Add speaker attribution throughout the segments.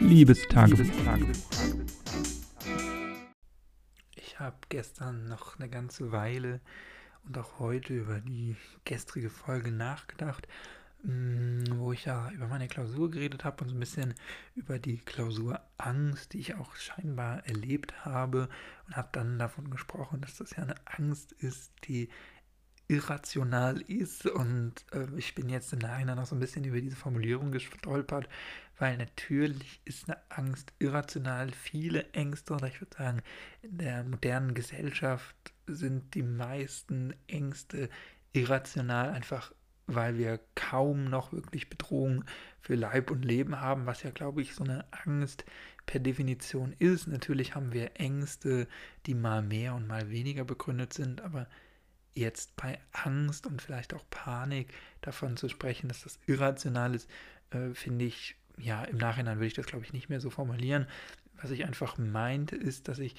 Speaker 1: Liebestagebuch.
Speaker 2: Ich habe gestern noch eine ganze Weile und auch heute über die gestrige Folge nachgedacht, mm, wo ich ja über meine Klausur geredet habe und so ein bisschen über die Klausurangst, die ich auch scheinbar erlebt habe und habe dann davon gesprochen, dass das ja eine Angst ist, die irrational ist und äh, ich bin jetzt im Nachhinein noch so ein bisschen über diese Formulierung gestolpert, weil natürlich ist eine Angst irrational. Viele Ängste, oder ich würde sagen, in der modernen Gesellschaft sind die meisten Ängste irrational, einfach weil wir kaum noch wirklich Bedrohung für Leib und Leben haben, was ja, glaube ich, so eine Angst per Definition ist. Natürlich haben wir Ängste, die mal mehr und mal weniger begründet sind, aber jetzt bei Angst und vielleicht auch Panik davon zu sprechen, dass das irrational ist, äh, finde ich, ja, im Nachhinein würde ich das, glaube ich, nicht mehr so formulieren. Was ich einfach meinte, ist, dass ich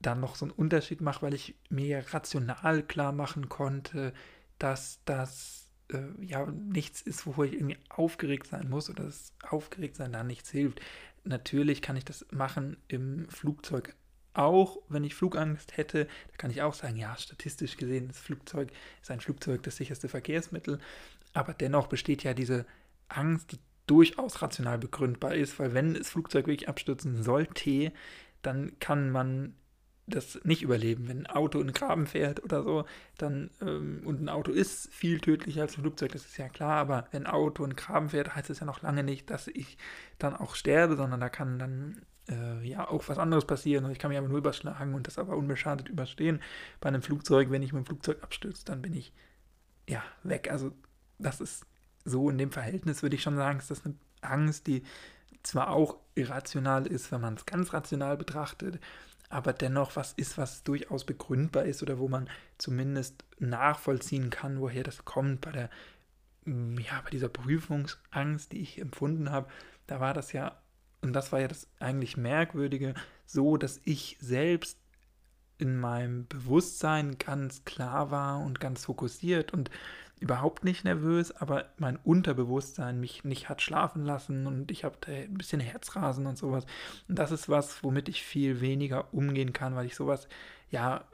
Speaker 2: dann noch so einen Unterschied mache, weil ich mir rational klar machen konnte, dass das äh, ja nichts ist, wovor ich irgendwie aufgeregt sein muss oder dass aufgeregt sein da nichts hilft. Natürlich kann ich das machen im Flugzeug auch, wenn ich Flugangst hätte, da kann ich auch sagen, ja, statistisch gesehen, das Flugzeug ist ein Flugzeug das sicherste Verkehrsmittel, aber dennoch besteht ja diese Angst, durchaus rational begründbar ist, weil wenn das Flugzeug wirklich abstürzen sollte, dann kann man das nicht überleben. Wenn ein Auto in den Graben fährt oder so, dann, ähm, und ein Auto ist viel tödlicher als ein Flugzeug, das ist ja klar, aber wenn ein Auto in den Graben fährt, heißt es ja noch lange nicht, dass ich dann auch sterbe, sondern da kann dann äh, ja auch was anderes passieren und ich kann mich aber nur überschlagen und das aber unbeschadet überstehen. Bei einem Flugzeug, wenn ich mit dem Flugzeug abstürzt, dann bin ich ja weg. Also das ist so in dem Verhältnis, würde ich schon sagen, ist das eine Angst, die zwar auch irrational ist, wenn man es ganz rational betrachtet, aber dennoch was ist, was durchaus begründbar ist oder wo man zumindest nachvollziehen kann, woher das kommt. Bei der ja, bei dieser Prüfungsangst, die ich empfunden habe, da war das ja und das war ja das eigentlich Merkwürdige, so dass ich selbst in meinem Bewusstsein ganz klar war und ganz fokussiert und überhaupt nicht nervös, aber mein Unterbewusstsein mich nicht hat schlafen lassen und ich habe ein bisschen Herzrasen und sowas. Und das ist was, womit ich viel weniger umgehen kann, weil ich sowas ja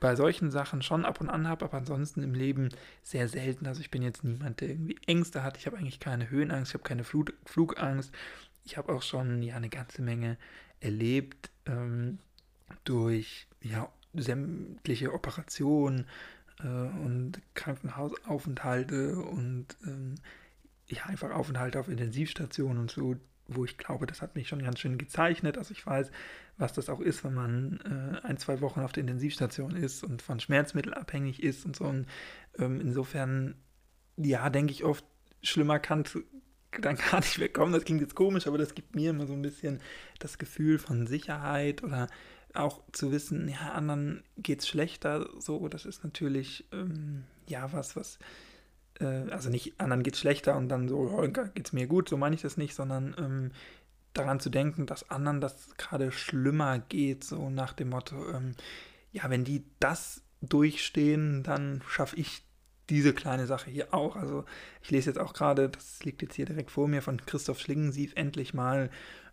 Speaker 2: bei solchen Sachen schon ab und an habe, aber ansonsten im Leben sehr selten. Also ich bin jetzt niemand, der irgendwie Ängste hat. Ich habe eigentlich keine Höhenangst, ich habe keine Flug Flugangst ich habe auch schon ja eine ganze Menge erlebt ähm, durch ja, sämtliche Operationen äh, und Krankenhausaufenthalte und ähm, ja, einfach Aufenthalte auf Intensivstationen und so, wo ich glaube, das hat mich schon ganz schön gezeichnet. Also ich weiß, was das auch ist, wenn man äh, ein, zwei Wochen auf der Intensivstation ist und von Schmerzmitteln abhängig ist und so. Und ähm, insofern, ja, denke ich oft, schlimmer kann, dann gar nicht wegkommen. Das klingt jetzt komisch, aber das gibt mir immer so ein bisschen das Gefühl von Sicherheit oder auch zu wissen, ja, anderen es schlechter. So, das ist natürlich, ähm, ja, was, was, äh, also nicht anderen geht es schlechter und dann so, oh, es mir gut, so meine ich das nicht, sondern ähm, daran zu denken, dass anderen das gerade schlimmer geht, so nach dem Motto, ähm, ja, wenn die das durchstehen, dann schaffe ich diese kleine Sache hier auch. Also ich lese jetzt auch gerade, das liegt jetzt hier direkt vor mir, von Christoph Schlingensief endlich mal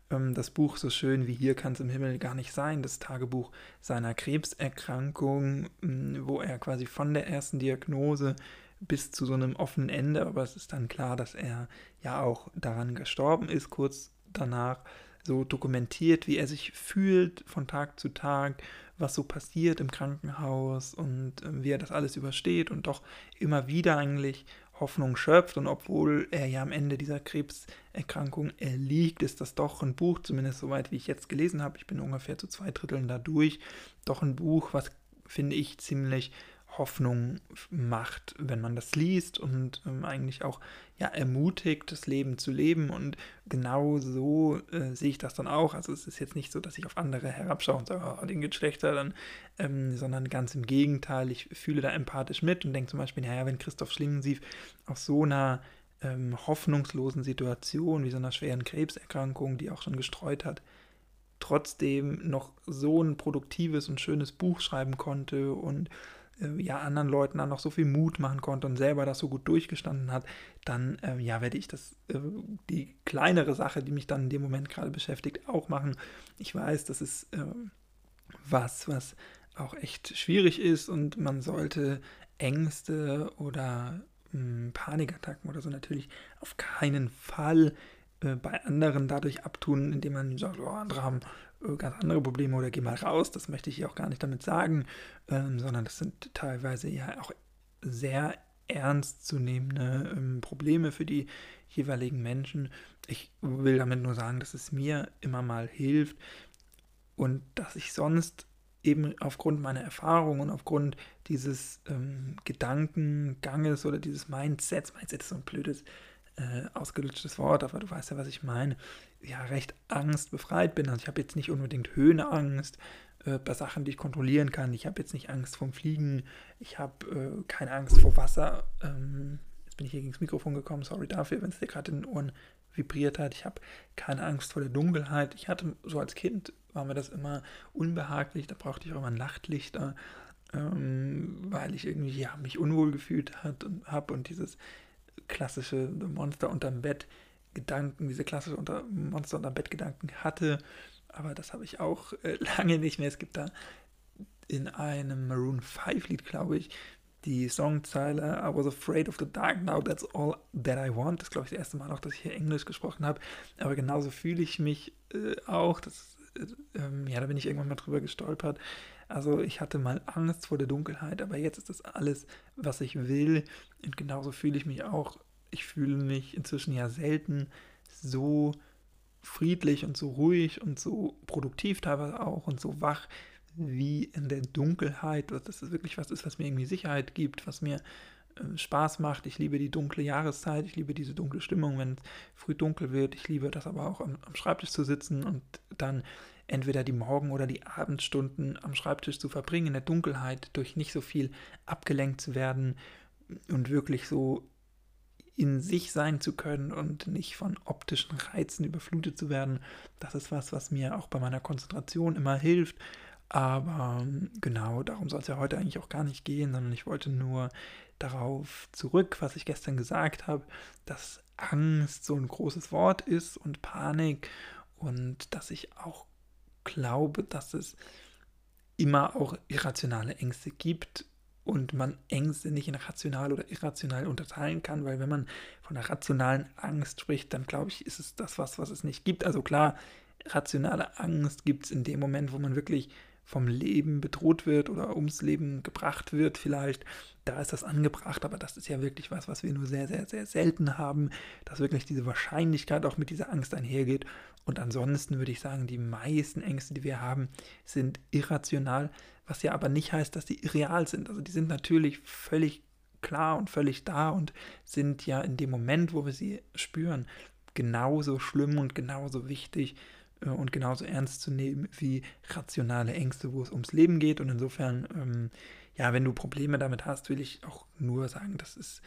Speaker 2: ähm, das Buch So schön wie hier kann es im Himmel gar nicht sein, das Tagebuch seiner Krebserkrankung, ähm, wo er quasi von der ersten Diagnose bis zu so einem offenen Ende, aber es ist dann klar, dass er ja auch daran gestorben ist, kurz danach so dokumentiert, wie er sich fühlt von Tag zu Tag was so passiert im Krankenhaus und äh, wie er das alles übersteht und doch immer wieder eigentlich Hoffnung schöpft. Und obwohl er ja am Ende dieser Krebserkrankung erliegt, ist das doch ein Buch, zumindest soweit wie ich jetzt gelesen habe, ich bin ungefähr zu zwei Dritteln da durch, doch ein Buch, was finde ich ziemlich Hoffnung macht, wenn man das liest und ähm, eigentlich auch ja, ermutigt, das Leben zu leben. Und genau so äh, sehe ich das dann auch. Also es ist jetzt nicht so, dass ich auf andere herabschaue und sage, oh, denen geht schlechter, dann, ähm, sondern ganz im Gegenteil. Ich fühle da empathisch mit und denke zum Beispiel, naja, wenn Christoph Schlingensief aus so einer ähm, hoffnungslosen Situation wie so einer schweren Krebserkrankung, die auch schon gestreut hat, trotzdem noch so ein produktives und schönes Buch schreiben konnte und äh, ja anderen Leuten dann noch so viel Mut machen konnte und selber das so gut durchgestanden hat, dann äh, ja werde ich das äh, die kleinere Sache, die mich dann in dem Moment gerade beschäftigt, auch machen. Ich weiß, das ist äh, was, was auch echt schwierig ist und man sollte Ängste oder mh, hm, Panikattacken oder so natürlich auf keinen Fall äh, bei anderen dadurch abtun, indem man sagt, oh, andere haben ganz andere Probleme oder geh mal raus. Das möchte ich hier auch gar nicht damit sagen, ähm, sondern das sind teilweise ja auch sehr ernstzunehmende ähm, Probleme für die jeweiligen Menschen. Ich will damit nur sagen, dass es mir immer mal hilft und dass ich sonst eben aufgrund meiner Erfahrung und aufgrund dieses ähm, Gedankenganges oder dieses Mindsets, Mindset ist so ein blödes äh, ausgelutschtes Wort, aber du weißt ja, was ich meine, ja, recht angstbefreit bin. Also ich habe jetzt nicht unbedingt Höhenangst äh, bei Sachen, die ich kontrollieren kann. Ich habe jetzt nicht Angst vom Fliegen. Ich habe äh, keine Angst vor Wasser. Ähm, jetzt bin ich hier gegen das Mikrofon gekommen, sorry dafür, wenn es dir gerade in den Ohren vibriert hat. Ich habe keine Angst vor der Dunkelheit. Ich hatte so als Kind, war mir das immer unbehaglich. Da brauchte ich auch immer ein Nachtlichter, ähm, weil ich irgendwie ja, mich unwohl gefühlt habe und dieses klassische Monster unterm Bett Gedanken, diese klassische unter Monster unterm Bett Gedanken hatte. Aber das habe ich auch äh, lange nicht mehr. Es gibt da in einem Maroon 5 Lied, glaube ich, die Songzeile I was afraid of the dark, now that's all that I want. Das ist, glaube ich, das erste Mal auch, dass ich hier Englisch gesprochen habe. Aber genauso fühle ich mich äh, auch. Das, äh, ähm, ja, da bin ich irgendwann mal drüber gestolpert. Also ich hatte mal Angst vor der Dunkelheit, aber jetzt ist das alles, was ich will. Und genauso fühle ich mich auch. Ich fühle mich inzwischen ja selten so friedlich und so ruhig und so produktiv teilweise auch und so wach wie in der Dunkelheit. Das ist wirklich was ist, was mir irgendwie Sicherheit gibt, was mir äh, Spaß macht. Ich liebe die dunkle Jahreszeit, ich liebe diese dunkle Stimmung, wenn es früh dunkel wird. Ich liebe das aber auch am, am Schreibtisch zu sitzen und dann entweder die Morgen- oder die Abendstunden am Schreibtisch zu verbringen, in der Dunkelheit, durch nicht so viel abgelenkt zu werden und wirklich so in sich sein zu können und nicht von optischen Reizen überflutet zu werden. Das ist was, was mir auch bei meiner Konzentration immer hilft. Aber genau, darum soll es ja heute eigentlich auch gar nicht gehen, sondern ich wollte nur darauf zurück, was ich gestern gesagt habe, dass Angst so ein großes Wort ist und Panik und dass ich auch glaube, dass es immer auch irrationale Ängste gibt und man Ängste nicht in rational oder irrational unterteilen kann, weil wenn man von einer rationalen Angst spricht, dann glaube ich, ist es das was, was es nicht gibt. Also klar, rationale Angst gibt es in dem Moment, wo man wirklich vom Leben bedroht wird oder ums Leben gebracht wird vielleicht, da ist das angebracht, aber das ist ja wirklich was, was wir nur sehr, sehr, sehr selten haben, dass wirklich diese Wahrscheinlichkeit auch mit dieser Angst einhergeht. Und ansonsten würde ich sagen, die meisten Ängste, die wir haben, sind irrational, was ja aber nicht heißt, dass die irreal sind. Also die sind natürlich völlig klar und völlig da und sind ja in dem Moment, wo wir sie spüren, genauso schlimm und genauso wichtig und genauso ernst zu nehmen wie rationale Ängste, wo es ums Leben geht. Und insofern, ähm, ja, wenn du Probleme damit hast, will ich auch nur sagen, das ist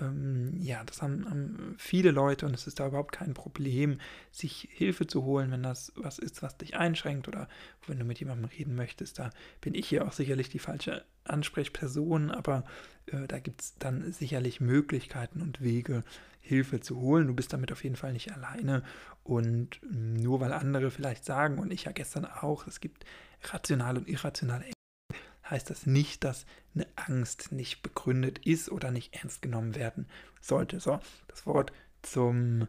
Speaker 2: ähm, ja, das haben, haben, viele Leute und es ist da überhaupt kein Problem, sich Hilfe zu holen, wenn das was ist, was dich einschränkt oder wenn du mit jemandem reden möchtest. Da bin ich hier auch sicherlich die falsche Ansprechperson, aber äh, da gibt es dann sicherlich Möglichkeiten und Wege, Hilfe zu holen. Du bist damit auf jeden Fall nicht alleine und nur weil andere vielleicht sagen und ich ja gestern auch, es gibt rationale und irrationale heißt das nicht, dass eine Angst nicht begründet ist oder nicht ernst genommen werden sollte. So, das Wort zum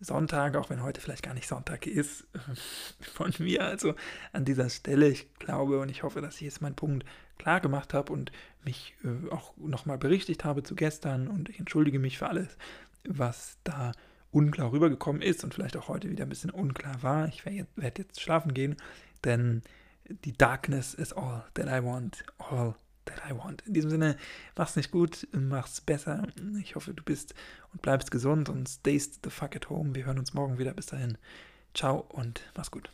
Speaker 2: Sonntag, auch wenn heute vielleicht gar nicht Sonntag ist, von mir also an dieser Stelle. Ich glaube und ich hoffe, dass ich jetzt meinen Punkt klar gemacht habe und mich äh, auch nochmal berichtigt habe zu gestern und ich entschuldige mich für alles, was da unklar rübergekommen ist und vielleicht auch heute wieder ein bisschen unklar war. Ich werde jetzt, schlafen gehen, denn die Darkness is all that I want, all that I want. In diesem Sinne, mach's nicht gut, mach's besser. Ich hoffe, du bist und bleibst gesund und stayst the fuck at home. Wir hören uns morgen wieder. Bis dahin. Ciao und mach's gut.